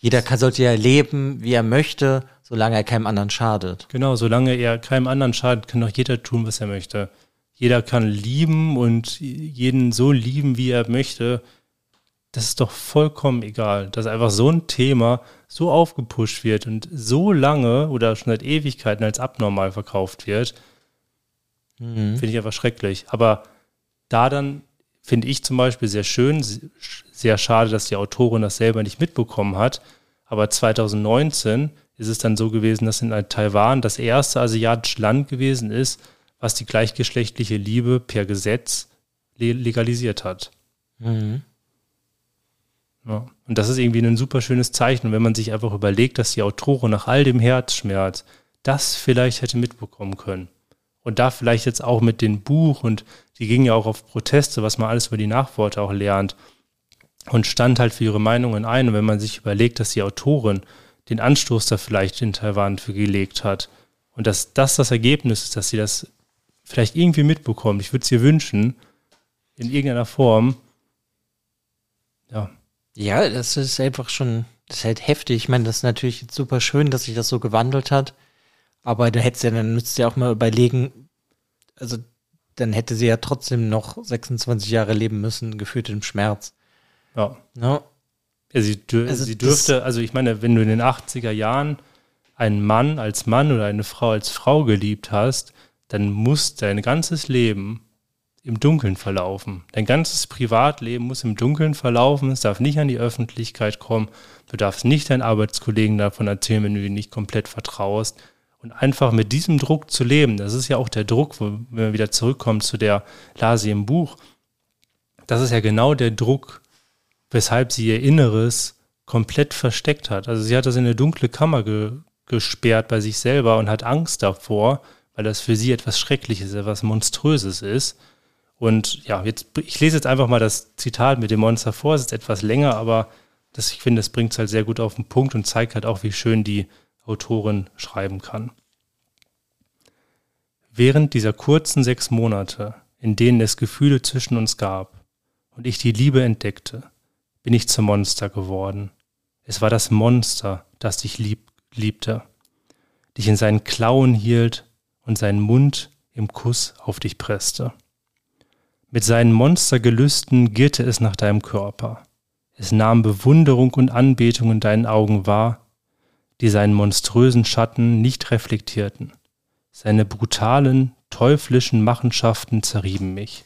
Jeder kann, sollte ja leben, wie er möchte, solange er keinem anderen schadet. Genau, solange er keinem anderen schadet, kann doch jeder tun, was er möchte. Jeder kann lieben und jeden so lieben, wie er möchte. Das ist doch vollkommen egal, dass einfach so ein Thema so aufgepusht wird und so lange oder schon seit Ewigkeiten als abnormal verkauft wird. Mhm. Finde ich einfach schrecklich. Aber da dann finde ich zum Beispiel sehr schön, sehr schade, dass die Autorin das selber nicht mitbekommen hat. Aber 2019 ist es dann so gewesen, dass in Taiwan das erste asiatische Land gewesen ist, was die gleichgeschlechtliche Liebe per Gesetz legalisiert hat. Mhm. Ja. Und das ist irgendwie ein super schönes Zeichen. Und wenn man sich einfach überlegt, dass die Autorin nach all dem Herzschmerz das vielleicht hätte mitbekommen können. Und da vielleicht jetzt auch mit dem Buch und die ging ja auch auf Proteste, was man alles über die Nachworte auch lernt und stand halt für ihre Meinungen ein. Und wenn man sich überlegt, dass die Autorin den Anstoß da vielleicht in Taiwan für gelegt hat und dass das das Ergebnis ist, dass sie das vielleicht irgendwie mitbekommt. Ich würde es ihr wünschen, in irgendeiner Form. Ja. Ja, das ist einfach schon, Das ist halt heftig. Ich meine, das ist natürlich super schön, dass sich das so gewandelt hat. Aber da hättest ja, dann müsstest du ja auch mal überlegen, also dann hätte sie ja trotzdem noch 26 Jahre leben müssen, gefühlt im Schmerz. Ja. Ne? ja sie, dür Also sie dürfte, also ich meine, wenn du in den 80er Jahren einen Mann als Mann oder eine Frau als Frau geliebt hast, dann muss dein ganzes Leben im Dunkeln verlaufen. Dein ganzes Privatleben muss im Dunkeln verlaufen. Es darf nicht an die Öffentlichkeit kommen. Du darfst nicht deinen Arbeitskollegen davon erzählen, wenn du ihnen nicht komplett vertraust. Und einfach mit diesem Druck zu leben, das ist ja auch der Druck, wenn wir wieder zurückkommen zu der Lasi im Buch. Das ist ja genau der Druck, weshalb sie ihr Inneres komplett versteckt hat. Also sie hat das in eine dunkle Kammer ge gesperrt bei sich selber und hat Angst davor, weil das für sie etwas Schreckliches, etwas Monströses ist. Und ja, jetzt, ich lese jetzt einfach mal das Zitat mit dem Monster vor. Es ist etwas länger, aber das, ich finde, es bringt es halt sehr gut auf den Punkt und zeigt halt auch, wie schön die Autorin schreiben kann. Während dieser kurzen sechs Monate, in denen es Gefühle zwischen uns gab und ich die Liebe entdeckte, bin ich zum Monster geworden. Es war das Monster, das dich lieb, liebte, dich in seinen Klauen hielt und seinen Mund im Kuss auf dich presste. Mit seinen Monstergelüsten gierte es nach deinem Körper. Es nahm Bewunderung und Anbetung in deinen Augen wahr, die seinen monströsen Schatten nicht reflektierten. Seine brutalen, teuflischen Machenschaften zerrieben mich.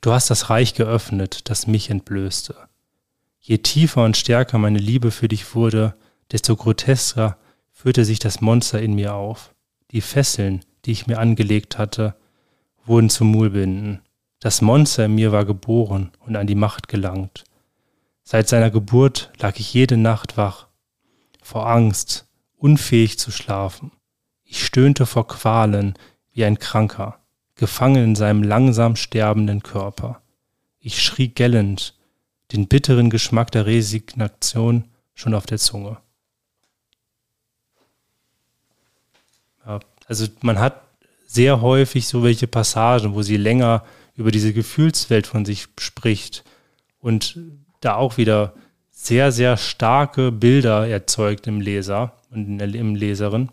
Du hast das Reich geöffnet, das mich entblößte. Je tiefer und stärker meine Liebe für dich wurde, desto grotesker führte sich das Monster in mir auf. Die Fesseln, die ich mir angelegt hatte, wurden zu Muhlbinden. Das Monster in mir war geboren und an die Macht gelangt. Seit seiner Geburt lag ich jede Nacht wach, vor Angst, unfähig zu schlafen. Ich stöhnte vor Qualen wie ein Kranker, gefangen in seinem langsam sterbenden Körper. Ich schrie gellend, den bitteren Geschmack der Resignation schon auf der Zunge. Ja, also man hat sehr häufig so welche Passagen, wo sie länger über diese Gefühlswelt von sich spricht und da auch wieder sehr, sehr starke Bilder erzeugt im Leser und in der, im Leserin.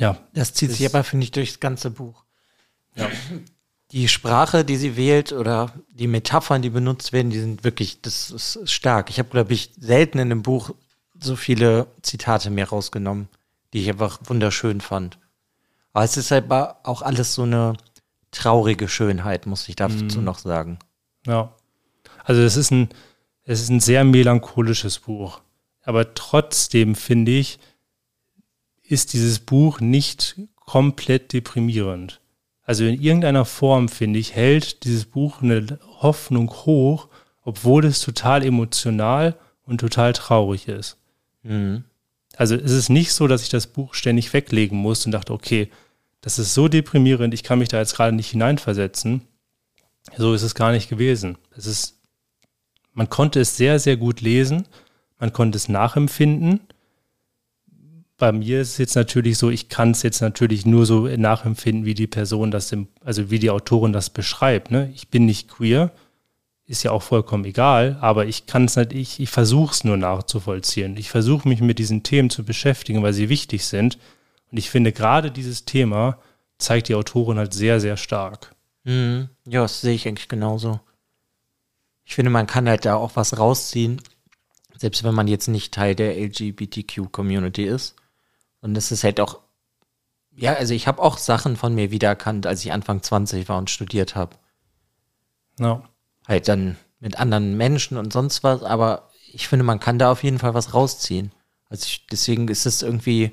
Ja, Das zieht sich aber, finde ich, durchs ganze Buch. Ja. Die Sprache, die sie wählt oder die Metaphern, die benutzt werden, die sind wirklich, das ist stark. Ich habe, glaube ich, selten in einem Buch so viele Zitate mehr rausgenommen, die ich einfach wunderschön fand. Aber es ist halt auch alles so eine traurige Schönheit, muss ich dazu noch sagen. Ja. Also es ist ein, es ist ein sehr melancholisches Buch. Aber trotzdem finde ich, ist dieses Buch nicht komplett deprimierend. Also in irgendeiner Form, finde ich, hält dieses Buch eine Hoffnung hoch, obwohl es total emotional und total traurig ist. Mhm. Also es ist nicht so, dass ich das Buch ständig weglegen muss und dachte, okay, das ist so deprimierend, ich kann mich da jetzt gerade nicht hineinversetzen. So ist es gar nicht gewesen. Es ist, man konnte es sehr, sehr gut lesen, man konnte es nachempfinden. Bei mir ist es jetzt natürlich so, ich kann es jetzt natürlich nur so nachempfinden, wie die Person das, im, also wie die Autorin das beschreibt. Ne? Ich bin nicht queer, ist ja auch vollkommen egal, aber ich kann es nicht, ich, ich versuche es nur nachzuvollziehen. Ich versuche mich mit diesen Themen zu beschäftigen, weil sie wichtig sind. Und ich finde, gerade dieses Thema zeigt die Autorin halt sehr, sehr stark. Mhm. Ja, das sehe ich eigentlich genauso. Ich finde, man kann halt da auch was rausziehen, selbst wenn man jetzt nicht Teil der LGBTQ-Community ist. Und es ist halt auch, ja, also ich habe auch Sachen von mir wiedererkannt, als ich Anfang 20 war und studiert habe. Ja. Halt dann mit anderen Menschen und sonst was, aber ich finde, man kann da auf jeden Fall was rausziehen. Also ich, deswegen ist es irgendwie,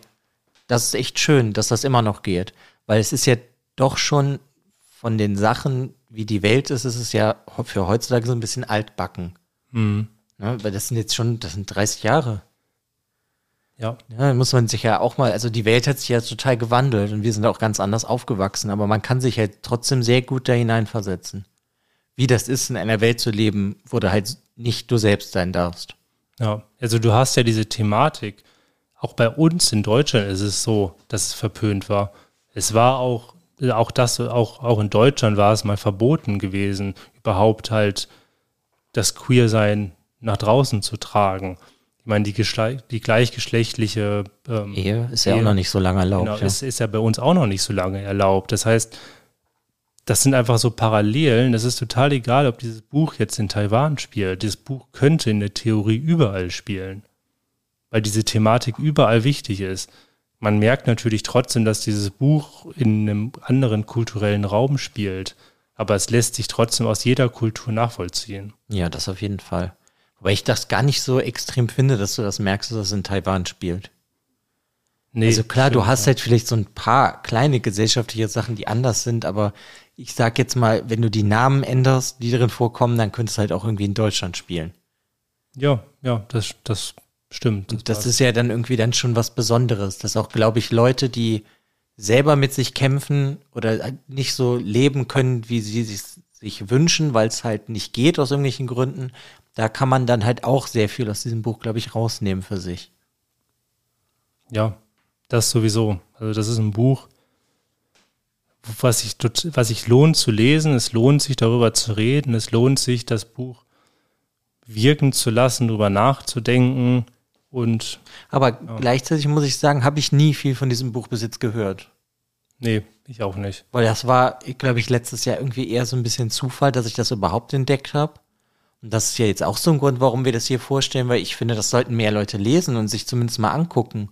das ist echt schön, dass das immer noch geht. Weil es ist ja doch schon von den Sachen, wie die Welt ist, ist es ja für heutzutage so ein bisschen altbacken. Mhm. Ne? Weil das sind jetzt schon, das sind 30 Jahre. Ja. Ja, muss man sich ja auch mal, also die Welt hat sich ja total gewandelt und wir sind auch ganz anders aufgewachsen, aber man kann sich halt trotzdem sehr gut da hineinversetzen. Wie das ist, in einer Welt zu leben, wo du halt nicht du selbst sein darfst. Ja, also du hast ja diese Thematik. Auch bei uns in Deutschland ist es so, dass es verpönt war. Es war auch, auch das, auch, auch in Deutschland war es mal verboten gewesen, überhaupt halt das Queersein nach draußen zu tragen. Ich meine, die, die gleichgeschlechtliche ähm, Ehe ist ja Ehe, auch noch nicht so lange erlaubt. Genau, ja. Ist, ist ja bei uns auch noch nicht so lange erlaubt. Das heißt, das sind einfach so Parallelen. Das ist total egal, ob dieses Buch jetzt in Taiwan spielt. Dieses Buch könnte in der Theorie überall spielen, weil diese Thematik überall wichtig ist. Man merkt natürlich trotzdem, dass dieses Buch in einem anderen kulturellen Raum spielt, aber es lässt sich trotzdem aus jeder Kultur nachvollziehen. Ja, das auf jeden Fall. Wobei ich das gar nicht so extrem finde, dass du das merkst, dass es in Taiwan spielt. Nee, also klar, du hast halt vielleicht so ein paar kleine gesellschaftliche Sachen, die anders sind, aber ich sag jetzt mal, wenn du die Namen änderst, die darin vorkommen, dann könntest du halt auch irgendwie in Deutschland spielen. Ja, ja, das, das stimmt. Das, das ist ja dann irgendwie dann schon was Besonderes, dass auch, glaube ich, Leute, die selber mit sich kämpfen oder nicht so leben können, wie sie sich, sich wünschen, weil es halt nicht geht aus irgendwelchen Gründen, da kann man dann halt auch sehr viel aus diesem Buch, glaube ich, rausnehmen für sich. Ja, das sowieso. Also das ist ein Buch, was sich, was sich lohnt zu lesen, es lohnt sich darüber zu reden, es lohnt sich, das Buch wirken zu lassen, darüber nachzudenken und. Aber ja. gleichzeitig muss ich sagen, habe ich nie viel von diesem Buch bis jetzt gehört. Nee, ich auch nicht. Weil das war, glaube ich, letztes Jahr irgendwie eher so ein bisschen Zufall, dass ich das überhaupt entdeckt habe. Und das ist ja jetzt auch so ein Grund, warum wir das hier vorstellen, weil ich finde, das sollten mehr Leute lesen und sich zumindest mal angucken.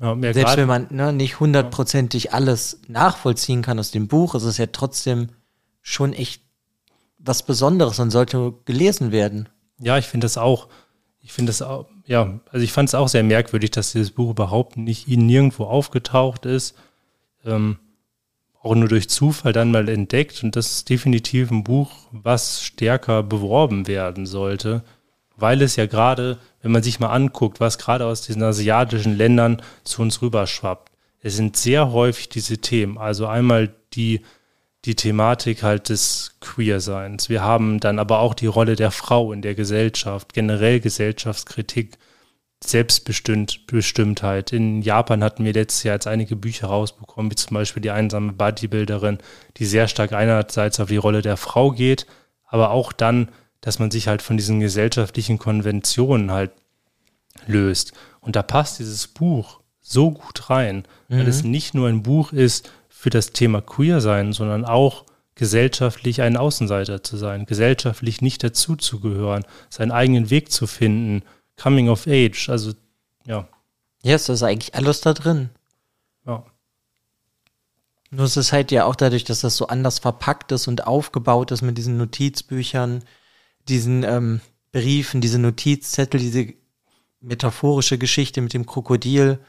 Ja, Selbst wenn man ne, nicht hundertprozentig alles nachvollziehen kann aus dem Buch, ist es ja trotzdem schon echt was Besonderes und sollte gelesen werden. Ja, ich finde das auch. Ich finde das auch, ja, also ich fand es auch sehr merkwürdig, dass dieses Buch überhaupt nicht ihnen nirgendwo aufgetaucht ist. Ähm, auch nur durch Zufall dann mal entdeckt. Und das ist definitiv ein Buch, was stärker beworben werden sollte, weil es ja gerade wenn man sich mal anguckt, was gerade aus diesen asiatischen Ländern zu uns rüberschwappt. Es sind sehr häufig diese Themen. Also einmal die, die Thematik halt des Queerseins. Wir haben dann aber auch die Rolle der Frau in der Gesellschaft, generell Gesellschaftskritik, Selbstbestimmtheit. In Japan hatten wir letztes Jahr jetzt einige Bücher rausbekommen, wie zum Beispiel die einsame Bodybuilderin, die sehr stark einerseits auf die Rolle der Frau geht, aber auch dann dass man sich halt von diesen gesellschaftlichen Konventionen halt löst. Und da passt dieses Buch so gut rein, mhm. weil es nicht nur ein Buch ist für das Thema Queer sein, sondern auch gesellschaftlich ein Außenseiter zu sein, gesellschaftlich nicht dazuzugehören, seinen eigenen Weg zu finden, Coming of Age, also ja. Ja, es ist eigentlich alles da drin. Ja. Nur es ist halt ja auch dadurch, dass das so anders verpackt ist und aufgebaut ist mit diesen Notizbüchern, diesen ähm, Briefen, diese Notizzettel, diese metaphorische Geschichte mit dem Krokodil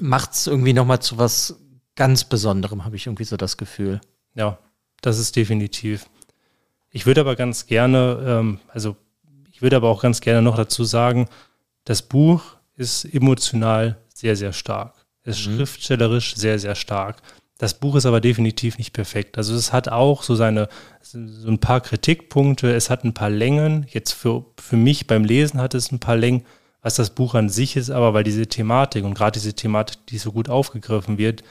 macht es irgendwie nochmal zu was ganz Besonderem, habe ich irgendwie so das Gefühl. Ja, das ist definitiv. Ich würde aber ganz gerne, ähm, also ich würde aber auch ganz gerne noch dazu sagen, das Buch ist emotional sehr, sehr stark. Es ist mhm. schriftstellerisch sehr, sehr stark. Das Buch ist aber definitiv nicht perfekt. Also es hat auch so seine, so ein paar Kritikpunkte, es hat ein paar Längen. Jetzt für, für mich beim Lesen hat es ein paar Längen, was das Buch an sich ist, aber weil diese Thematik und gerade diese Thematik, die so gut aufgegriffen wird,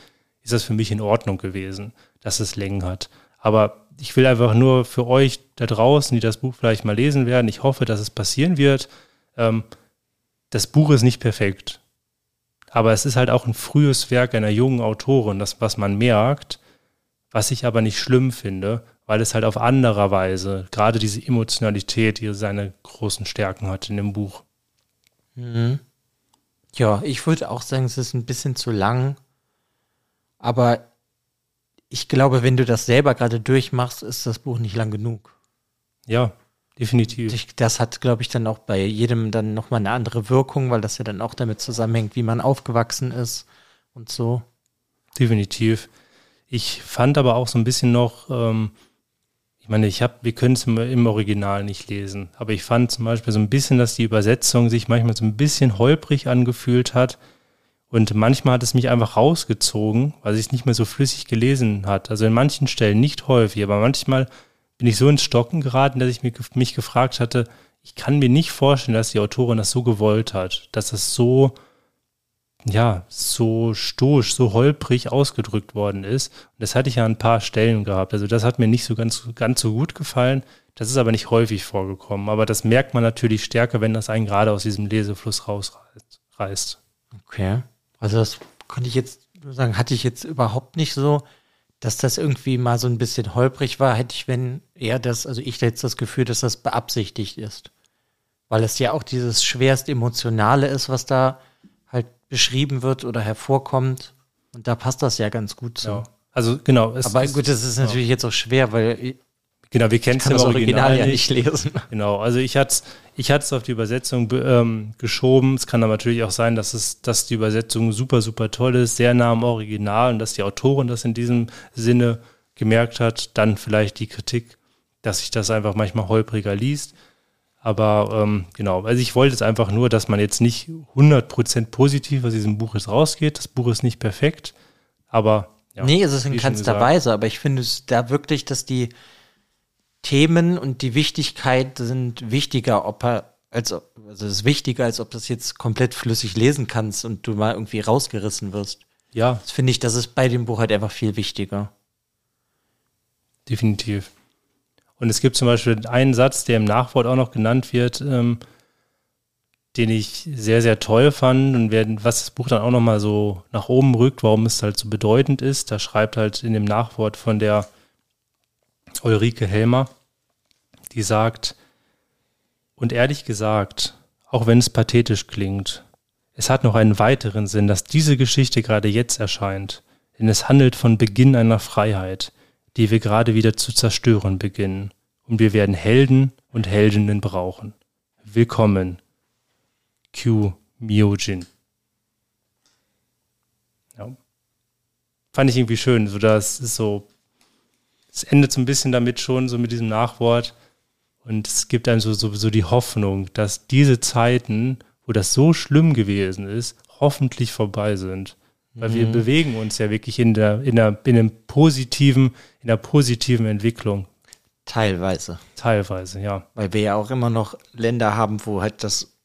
ist das für mich in Ordnung gewesen, dass es Längen hat. Aber ich will einfach nur für euch da draußen, die das Buch vielleicht mal lesen werden, ich hoffe, dass es passieren wird. Ähm, das Buch ist nicht perfekt. Aber es ist halt auch ein frühes Werk einer jungen Autorin, das, was man merkt, was ich aber nicht schlimm finde, weil es halt auf anderer Weise, gerade diese Emotionalität, hier seine großen Stärken hat in dem Buch. Mhm. Ja, ich würde auch sagen, es ist ein bisschen zu lang. Aber ich glaube, wenn du das selber gerade durchmachst, ist das Buch nicht lang genug. Ja, Definitiv. Das hat, glaube ich, dann auch bei jedem dann nochmal eine andere Wirkung, weil das ja dann auch damit zusammenhängt, wie man aufgewachsen ist und so. Definitiv. Ich fand aber auch so ein bisschen noch, ähm, ich meine, ich habe, wir können es im, im, Original nicht lesen, aber ich fand zum Beispiel so ein bisschen, dass die Übersetzung sich manchmal so ein bisschen holprig angefühlt hat. Und manchmal hat es mich einfach rausgezogen, weil es nicht mehr so flüssig gelesen hat. Also in manchen Stellen nicht häufig, aber manchmal bin ich so ins Stocken geraten, dass ich mich gefragt hatte, ich kann mir nicht vorstellen, dass die Autorin das so gewollt hat, dass das so, ja, so stoisch, so holprig ausgedrückt worden ist. Und das hatte ich ja an ein paar Stellen gehabt. Also das hat mir nicht so ganz, ganz so gut gefallen. Das ist aber nicht häufig vorgekommen. Aber das merkt man natürlich stärker, wenn das einen gerade aus diesem Lesefluss rausreißt. Okay. Also das konnte ich jetzt sagen, hatte ich jetzt überhaupt nicht so, dass das irgendwie mal so ein bisschen holprig war, hätte ich, wenn eher das, also ich jetzt das Gefühl, dass das beabsichtigt ist. Weil es ja auch dieses schwerst Emotionale ist, was da halt beschrieben wird oder hervorkommt. Und da passt das ja ganz gut so. Ja. Also genau. Aber gut, das ist natürlich ja. jetzt auch schwer, weil Genau, wir kennen es im Original, Original ja nicht lesen. Genau, also ich hatte es ich hat's auf die Übersetzung ähm, geschoben. Es kann aber natürlich auch sein, dass, es, dass die Übersetzung super, super toll ist, sehr nah am Original und dass die Autorin das in diesem Sinne gemerkt hat. Dann vielleicht die Kritik, dass sich das einfach manchmal holpriger liest. Aber ähm, genau, also ich wollte jetzt einfach nur, dass man jetzt nicht 100% positiv aus diesem Buch jetzt rausgeht. Das Buch ist nicht perfekt, aber ja, Nee, es ist in keinster Weise, aber ich finde es da wirklich, dass die Themen und die Wichtigkeit sind wichtiger, ob er, als, also es ist wichtiger, als ob du das jetzt komplett flüssig lesen kannst und du mal irgendwie rausgerissen wirst. Ja. Das finde ich, das ist bei dem Buch halt einfach viel wichtiger. Definitiv. Und es gibt zum Beispiel einen Satz, der im Nachwort auch noch genannt wird, ähm, den ich sehr, sehr toll fand und werden, was das Buch dann auch nochmal so nach oben rückt, warum es halt so bedeutend ist. Da schreibt halt in dem Nachwort von der Ulrike Helmer, die sagt, und ehrlich gesagt, auch wenn es pathetisch klingt, es hat noch einen weiteren Sinn, dass diese Geschichte gerade jetzt erscheint, denn es handelt von Beginn einer Freiheit, die wir gerade wieder zu zerstören beginnen, und wir werden Helden und Heldinnen brauchen. Willkommen, Q Myojin. Ja. Fand ich irgendwie schön, so dass es so es endet so ein bisschen damit schon, so mit diesem Nachwort. Und es gibt einem so, so, so die Hoffnung, dass diese Zeiten, wo das so schlimm gewesen ist, hoffentlich vorbei sind. Weil mhm. wir bewegen uns ja wirklich in der, in der, in einem positiven, in der positiven Entwicklung. Teilweise. Teilweise, ja. Weil wir ja auch immer noch Länder haben, wo halt das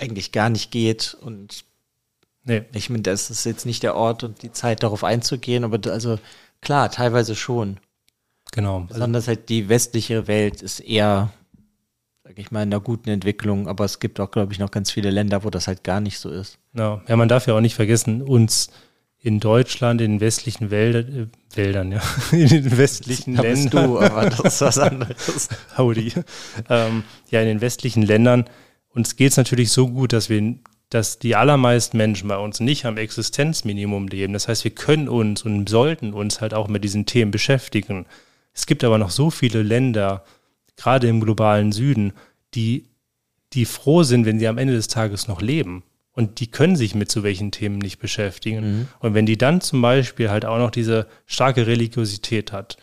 eigentlich gar nicht geht und nee. ich meine, das ist jetzt nicht der Ort und die Zeit darauf einzugehen, aber also klar, teilweise schon. Genau. Besonders halt die westliche Welt ist eher, sag ich mal, in einer guten Entwicklung, aber es gibt auch, glaube ich, noch ganz viele Länder, wo das halt gar nicht so ist. Ja, ja man darf ja auch nicht vergessen, uns in Deutschland, in den westlichen Wälder, äh, Wäldern, ja, in den westlichen da Ländern. Du, aber das ist was anderes. Howdy. Ähm, ja, in den westlichen Ländern. Uns geht es natürlich so gut, dass wir dass die allermeisten Menschen bei uns nicht am Existenzminimum leben. Das heißt, wir können uns und sollten uns halt auch mit diesen Themen beschäftigen. Es gibt aber noch so viele Länder, gerade im globalen Süden, die, die froh sind, wenn sie am Ende des Tages noch leben. Und die können sich mit so welchen Themen nicht beschäftigen. Mhm. Und wenn die dann zum Beispiel halt auch noch diese starke Religiosität hat,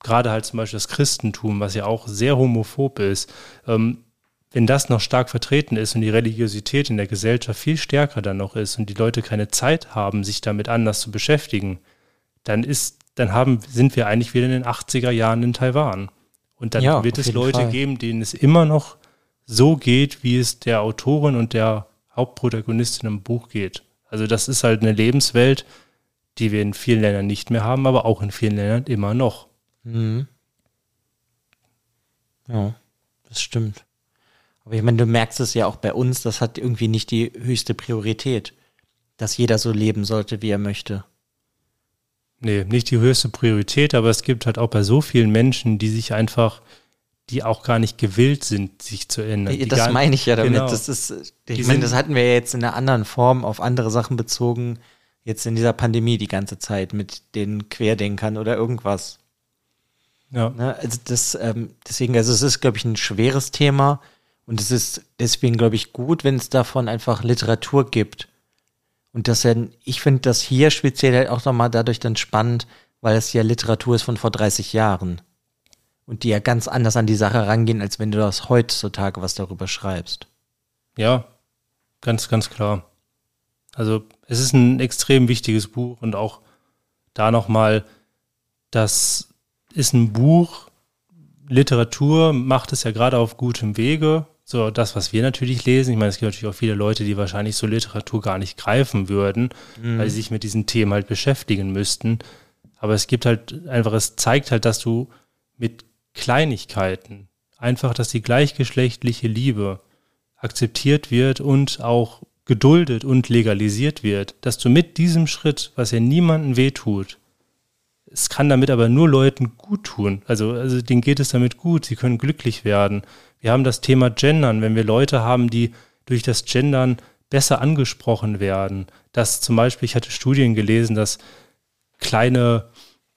gerade halt zum Beispiel das Christentum, was ja auch sehr homophob ist, ähm, wenn das noch stark vertreten ist und die Religiosität in der Gesellschaft viel stärker dann noch ist und die Leute keine Zeit haben, sich damit anders zu beschäftigen, dann ist dann haben, sind wir eigentlich wieder in den 80er Jahren in Taiwan. Und dann ja, wird es Leute Fall. geben, denen es immer noch so geht, wie es der Autorin und der Hauptprotagonistin im Buch geht. Also das ist halt eine Lebenswelt, die wir in vielen Ländern nicht mehr haben, aber auch in vielen Ländern immer noch. Mhm. Ja, das stimmt. Aber ich meine, du merkst es ja auch bei uns, das hat irgendwie nicht die höchste Priorität, dass jeder so leben sollte, wie er möchte. Nee, nicht die höchste Priorität, aber es gibt halt auch bei so vielen Menschen, die sich einfach, die auch gar nicht gewillt sind, sich zu ändern. Das gar, meine ich ja damit. Genau. Das ist, ich meine, das hatten wir ja jetzt in einer anderen Form auf andere Sachen bezogen, jetzt in dieser Pandemie die ganze Zeit mit den Querdenkern oder irgendwas. Ja. Ne, also das, ähm, deswegen, also es ist, glaube ich, ein schweres Thema und es ist deswegen, glaube ich, gut, wenn es davon einfach Literatur gibt und das ja, ich finde das hier speziell halt auch nochmal dadurch dann spannend, weil es ja Literatur ist von vor 30 Jahren. Und die ja ganz anders an die Sache rangehen, als wenn du das heutzutage was darüber schreibst. Ja, ganz, ganz klar. Also es ist ein extrem wichtiges Buch und auch da nochmal, das ist ein Buch, Literatur macht es ja gerade auf gutem Wege so das, was wir natürlich lesen. Ich meine, es gibt natürlich auch viele Leute, die wahrscheinlich so Literatur gar nicht greifen würden, mhm. weil sie sich mit diesen Themen halt beschäftigen müssten. Aber es gibt halt einfach, es zeigt halt, dass du mit Kleinigkeiten einfach, dass die gleichgeschlechtliche Liebe akzeptiert wird und auch geduldet und legalisiert wird, dass du mit diesem Schritt, was ja niemandem wehtut, es kann damit aber nur Leuten gut tun. Also, also denen geht es damit gut, sie können glücklich werden. Wir haben das Thema Gendern, wenn wir Leute haben, die durch das Gendern besser angesprochen werden. Dass zum Beispiel, ich hatte Studien gelesen, dass kleine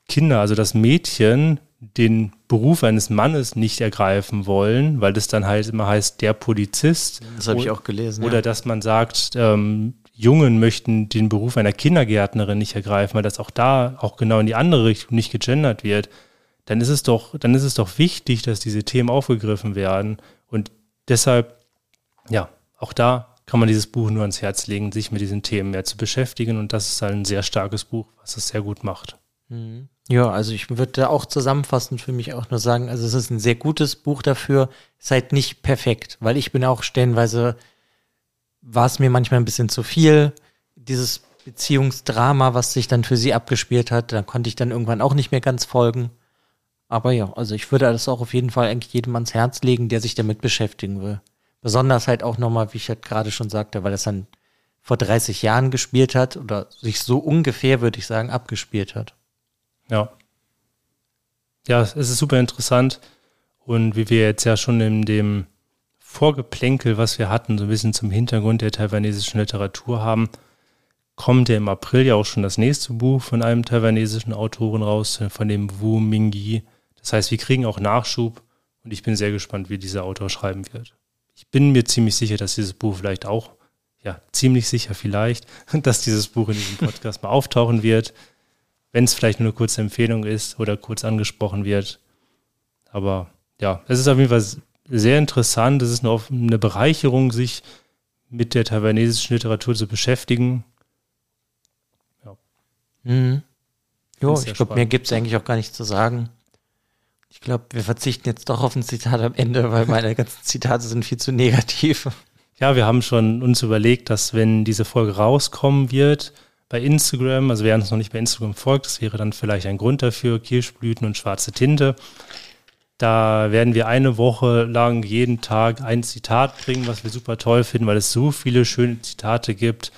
Kinder, also das Mädchen, den Beruf eines Mannes nicht ergreifen wollen, weil das dann halt immer heißt, der Polizist. Das habe ich auch gelesen. Oder ja. dass man sagt, ähm, Jungen möchten den Beruf einer Kindergärtnerin nicht ergreifen, weil das auch da auch genau in die andere Richtung nicht gegendert wird. Dann ist es doch, dann ist es doch wichtig, dass diese Themen aufgegriffen werden. Und deshalb, ja, auch da kann man dieses Buch nur ans Herz legen, sich mit diesen Themen mehr zu beschäftigen. Und das ist halt ein sehr starkes Buch, was es sehr gut macht. Mhm. Ja, also ich würde auch zusammenfassend für mich auch nur sagen, also es ist ein sehr gutes Buch dafür, halt nicht perfekt, weil ich bin auch stellenweise, war es mir manchmal ein bisschen zu viel, dieses Beziehungsdrama, was sich dann für sie abgespielt hat, da konnte ich dann irgendwann auch nicht mehr ganz folgen. Aber ja, also ich würde das auch auf jeden Fall eigentlich jedem ans Herz legen, der sich damit beschäftigen will. Besonders halt auch nochmal, wie ich halt gerade schon sagte, weil es dann vor 30 Jahren gespielt hat oder sich so ungefähr, würde ich sagen, abgespielt hat. Ja. Ja, es ist super interessant. Und wie wir jetzt ja schon in dem Vorgeplänkel, was wir hatten, so ein bisschen zum Hintergrund der taiwanesischen Literatur haben, kommt ja im April ja auch schon das nächste Buch von einem taiwanesischen Autoren raus, von dem Wu Mingyi. Das heißt, wir kriegen auch Nachschub und ich bin sehr gespannt, wie dieser Autor schreiben wird. Ich bin mir ziemlich sicher, dass dieses Buch vielleicht auch, ja, ziemlich sicher vielleicht, dass dieses Buch in diesem Podcast mal auftauchen wird wenn es vielleicht nur eine kurze Empfehlung ist oder kurz angesprochen wird. Aber ja, es ist auf jeden Fall sehr interessant. Es ist eine, eine Bereicherung, sich mit der taiwanesischen Literatur zu beschäftigen. Ja. Mhm. Jo, ich glaube, mehr gibt es eigentlich auch gar nicht zu sagen. Ich glaube, wir verzichten jetzt doch auf ein Zitat am Ende, weil meine ganzen Zitate sind viel zu negativ. Ja, wir haben schon uns überlegt, dass wenn diese Folge rauskommen wird, bei Instagram, also wer uns noch nicht bei Instagram folgt, das wäre dann vielleicht ein Grund dafür, Kirschblüten und schwarze Tinte. Da werden wir eine Woche lang jeden Tag ein Zitat bringen, was wir super toll finden, weil es so viele schöne Zitate gibt.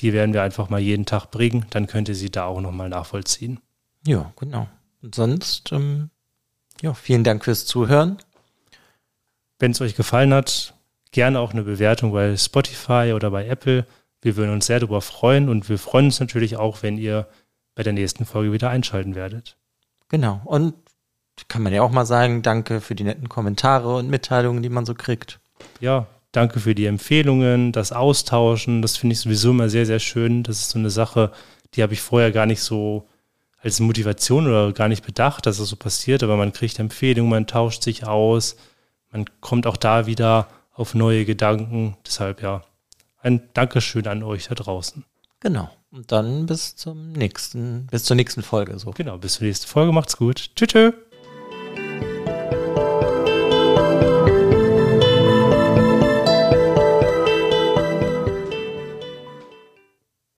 Die werden wir einfach mal jeden Tag bringen. Dann könnt ihr sie da auch nochmal nachvollziehen. Ja, genau. Und sonst, ähm, ja, vielen Dank fürs Zuhören. Wenn es euch gefallen hat, gerne auch eine Bewertung bei Spotify oder bei Apple. Wir würden uns sehr darüber freuen und wir freuen uns natürlich auch, wenn ihr bei der nächsten Folge wieder einschalten werdet. Genau. Und kann man ja auch mal sagen, danke für die netten Kommentare und Mitteilungen, die man so kriegt. Ja, danke für die Empfehlungen, das Austauschen. Das finde ich sowieso immer sehr, sehr schön. Das ist so eine Sache, die habe ich vorher gar nicht so als Motivation oder gar nicht bedacht, dass das so passiert. Aber man kriegt Empfehlungen, man tauscht sich aus, man kommt auch da wieder auf neue Gedanken. Deshalb ja, ein Dankeschön an euch da draußen. Genau. Und dann bis zum nächsten, bis zur nächsten Folge. So. Genau, bis zur nächsten Folge. Macht's gut. Tschüss. tschüss.